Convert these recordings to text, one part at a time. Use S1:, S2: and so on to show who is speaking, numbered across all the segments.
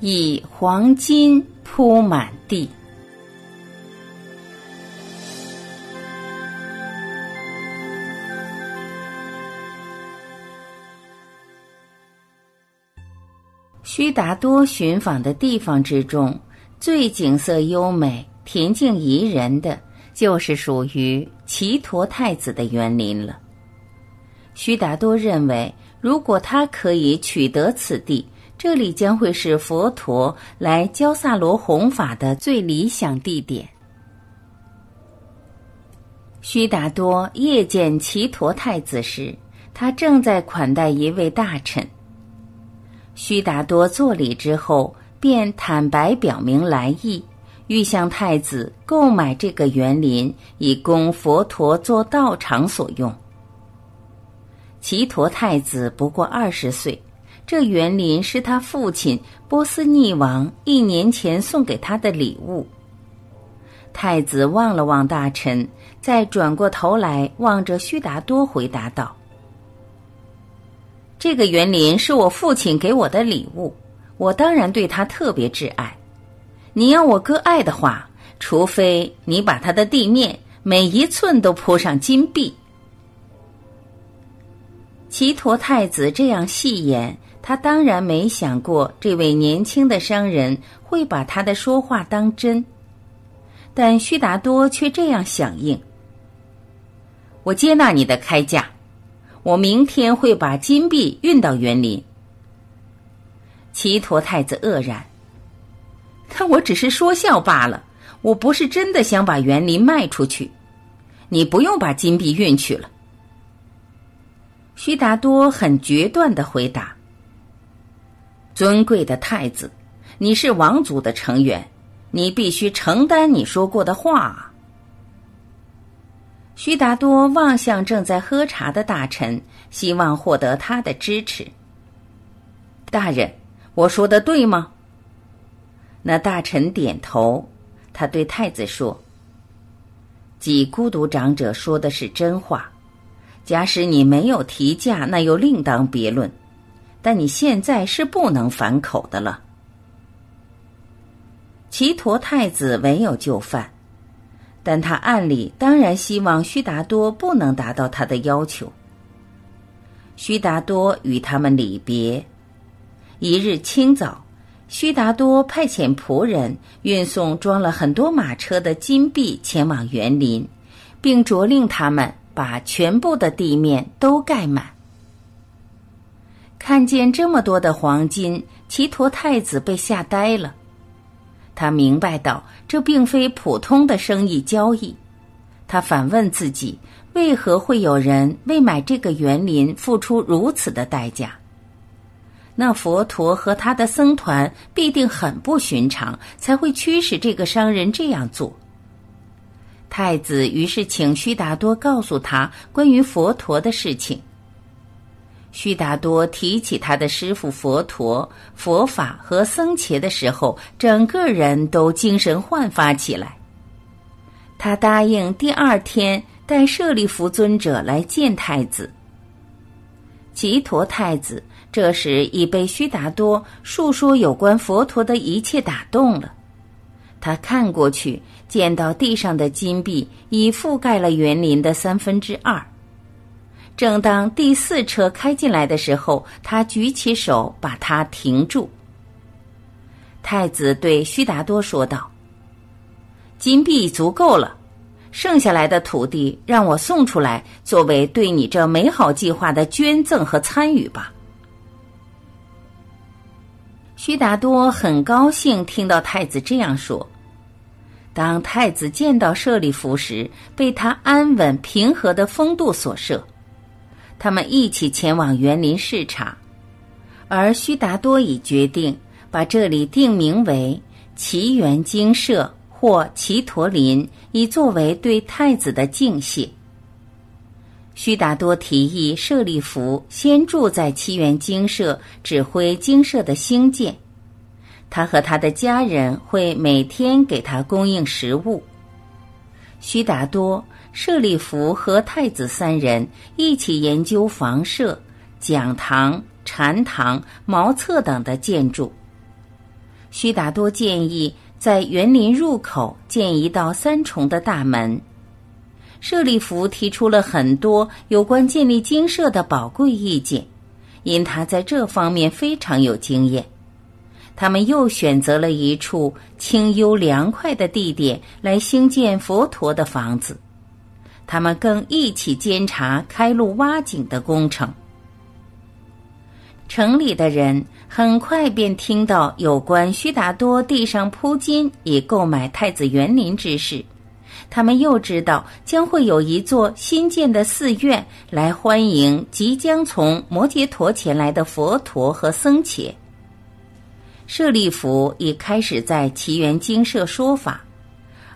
S1: 以黄金铺满地。须达多寻访的地方之中，最景色优美、恬静宜人的，就是属于齐陀太子的园林了。须达多认为，如果他可以取得此地，这里将会是佛陀来教萨罗弘法的最理想地点。须达多夜见齐陀太子时，他正在款待一位大臣。须达多作礼之后，便坦白表明来意，欲向太子购买这个园林，以供佛陀做道场所用。齐陀太子不过二十岁，这园林是他父亲波斯匿王一年前送给他的礼物。太子望了望大臣，再转过头来望着须达多，回答道。这个园林是我父亲给我的礼物，我当然对他特别挚爱。你要我割爱的话，除非你把它的地面每一寸都铺上金币。齐陀太子这样戏言，他当然没想过这位年轻的商人会把他的说话当真。但须达多却这样响应：“我接纳你的开价。”我明天会把金币运到园林。齐陀太子愕然，可我只是说笑罢了，我不是真的想把园林卖出去。你不用把金币运去了。须达多很决断的回答：“尊贵的太子，你是王族的成员，你必须承担你说过的话。”须达多望向正在喝茶的大臣，希望获得他的支持。大人，我说的对吗？那大臣点头，他对太子说：“即孤独长者说的是真话。假使你没有提价，那又另当别论。但你现在是不能反口的了。”齐陀太子唯有就范。但他暗里当然希望须达多不能达到他的要求。须达多与他们离别。一日清早，须达多派遣仆人运送装了很多马车的金币前往园林，并着令他们把全部的地面都盖满。看见这么多的黄金，齐陀太子被吓呆了。他明白到这并非普通的生意交易，他反问自己：为何会有人为买这个园林付出如此的代价？那佛陀和他的僧团必定很不寻常，才会驱使这个商人这样做。太子于是请须达多告诉他关于佛陀的事情。须达多提起他的师傅佛陀、佛法和僧伽的时候，整个人都精神焕发起来。他答应第二天带舍利弗尊者来见太子。吉陀太子这时已被须达多述说有关佛陀的一切打动了。他看过去，见到地上的金币已覆盖了园林的三分之二。正当第四车开进来的时候，他举起手把它停住。太子对须达多说道：“金币足够了，剩下来的土地让我送出来，作为对你这美好计划的捐赠和参与吧。”须达多很高兴听到太子这样说。当太子见到舍利弗时，被他安稳平和的风度所摄。他们一起前往园林视察，而须达多已决定把这里定名为奇园精舍或奇陀林，以作为对太子的敬谢。须达多提议舍利弗先住在奇园精舍，指挥精舍的兴建。他和他的家人会每天给他供应食物。须达多。舍利弗和太子三人一起研究房舍、讲堂、禅堂、茅厕等的建筑。须达多建议在园林入口建一道三重的大门。舍利弗提出了很多有关建立精舍的宝贵意见，因他在这方面非常有经验。他们又选择了一处清幽凉快的地点来兴建佛陀的房子。他们更一起监察开路挖井的工程。城里的人很快便听到有关须达多地上铺金以购买太子园林之事，他们又知道将会有一座新建的寺院来欢迎即将从摩羯陀前来的佛陀和僧伽。舍利弗已开始在奇缘精舍说法，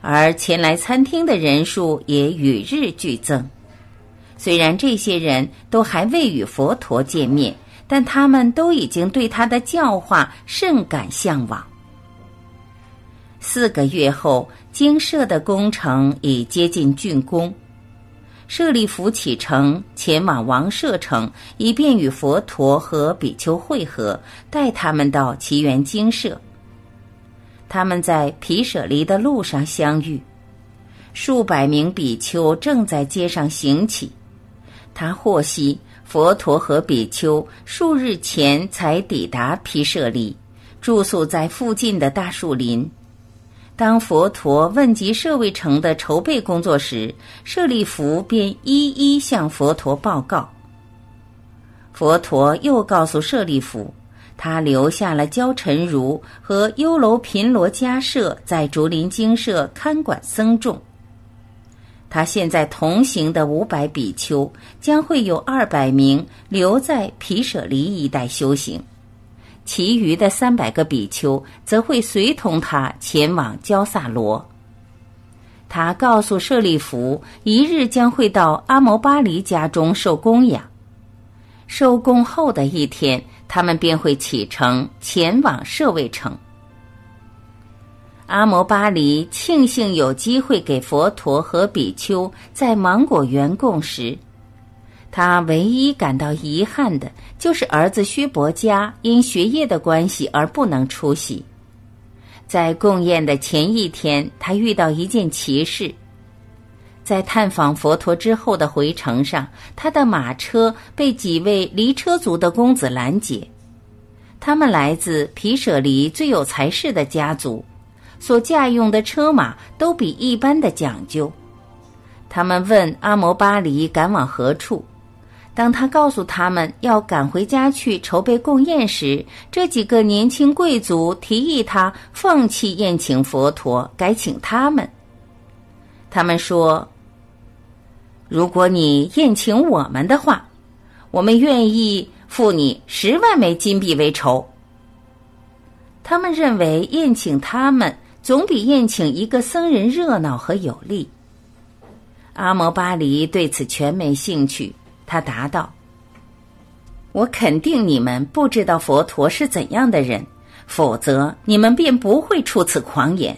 S1: 而前来餐厅的人数也与日俱增。虽然这些人都还未与佛陀见面，但他们都已经对他的教化甚感向往。四个月后，精舍的工程已接近竣工。舍利弗启程前往王舍城，以便与佛陀和比丘会合，带他们到奇缘精舍。他们在毗舍离的路上相遇，数百名比丘正在街上行乞。他获悉佛陀和比丘数日前才抵达毗舍离，住宿在附近的大树林。当佛陀问及舍卫城的筹备工作时，舍利弗便一一向佛陀报告。佛陀又告诉舍利弗，他留下了焦陈如和优楼频罗迦舍在竹林精舍看管僧众。他现在同行的五百比丘，将会有二百名留在毗舍离一带修行。其余的三百个比丘则会随同他前往焦萨罗。他告诉舍利弗，一日将会到阿摩巴黎家中受供养。收供后的一天，他们便会启程前往舍卫城。阿摩巴黎庆幸有机会给佛陀和比丘在芒果园供食。他唯一感到遗憾的就是儿子须伯家因学业的关系而不能出席。在供宴的前一天，他遇到一件奇事。在探访佛陀之后的回程上，他的马车被几位离车族的公子拦截。他们来自皮舍离最有才势的家族，所驾用的车马都比一般的讲究。他们问阿摩巴黎赶往何处。当他告诉他们要赶回家去筹备供宴时，这几个年轻贵族提议他放弃宴请佛陀，改请他们。他们说：“如果你宴请我们的话，我们愿意付你十万枚金币为酬。”他们认为宴请他们总比宴请一个僧人热闹和有利。阿摩巴黎对此全没兴趣。他答道：“我肯定你们不知道佛陀是怎样的人，否则你们便不会出此狂言。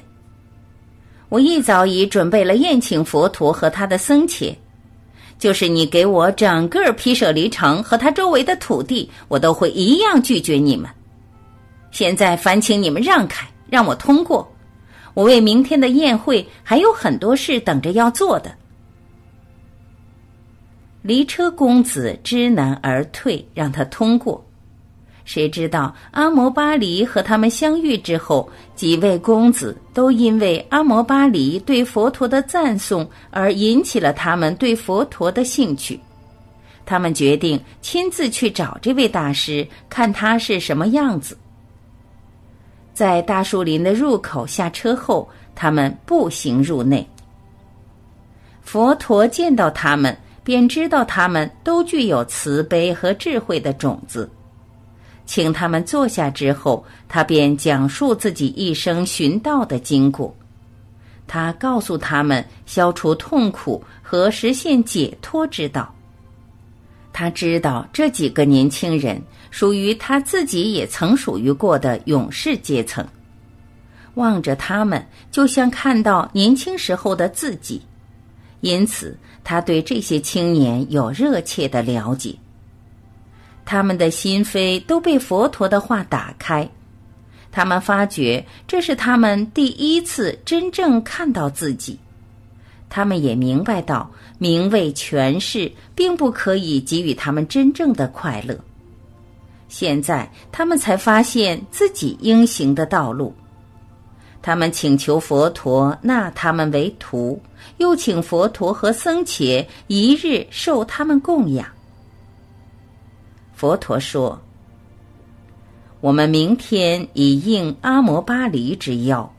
S1: 我一早已准备了宴请佛陀和他的僧伽，就是你给我整个皮舍离城和他周围的土地，我都会一样拒绝你们。现在烦请你们让开，让我通过。我为明天的宴会还有很多事等着要做的。”离车公子知难而退，让他通过。谁知道阿摩巴黎和他们相遇之后，几位公子都因为阿摩巴黎对佛陀的赞颂而引起了他们对佛陀的兴趣。他们决定亲自去找这位大师，看他是什么样子。在大树林的入口下车后，他们步行入内。佛陀见到他们。便知道他们都具有慈悲和智慧的种子，请他们坐下之后，他便讲述自己一生寻道的经过。他告诉他们消除痛苦和实现解脱之道。他知道这几个年轻人属于他自己也曾属于过的勇士阶层，望着他们，就像看到年轻时候的自己，因此。他对这些青年有热切的了解，他们的心扉都被佛陀的话打开，他们发觉这是他们第一次真正看到自己。他们也明白到，名位权势并不可以给予他们真正的快乐。现在，他们才发现自己应行的道路。他们请求佛陀纳他们为徒，又请佛陀和僧伽一日受他们供养。佛陀说：“我们明天以应阿摩巴黎之邀。”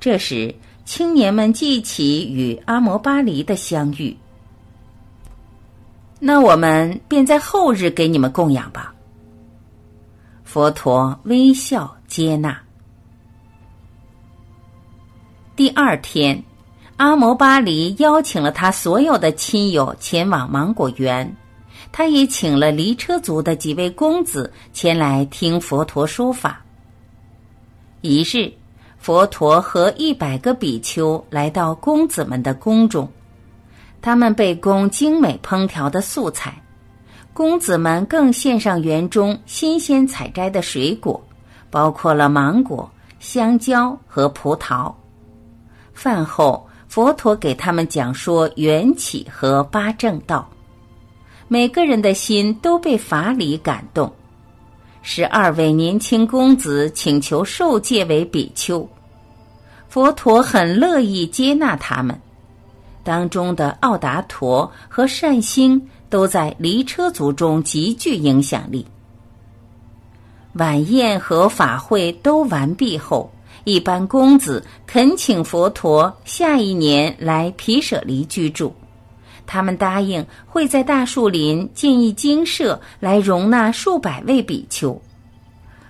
S1: 这时。青年们记起与阿摩巴黎的相遇，那我们便在后日给你们供养吧。佛陀微笑接纳。第二天，阿摩巴黎邀请了他所有的亲友前往芒果园，他也请了离车族的几位公子前来听佛陀说法。一日。佛陀和一百个比丘来到公子们的宫中，他们被供精美烹调的素菜，公子们更献上园中新鲜采摘的水果，包括了芒果、香蕉和葡萄。饭后，佛陀给他们讲说缘起和八正道，每个人的心都被法理感动。十二位年轻公子请求受戒为比丘，佛陀很乐意接纳他们。当中的奥达陀和善星都在离车族中极具影响力。晚宴和法会都完毕后，一般公子恳请佛陀下一年来毗舍离居住。他们答应会在大树林建一精舍来容纳数百位比丘，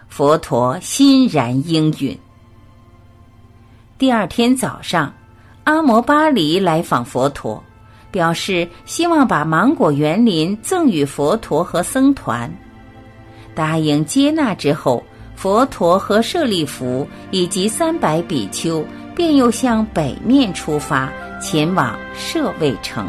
S1: 佛陀欣然应允。第二天早上，阿摩巴黎来访佛陀，表示希望把芒果园林赠与佛陀和僧团。答应接纳之后，佛陀和舍利弗以及三百比丘便又向北面出发，前往舍卫城。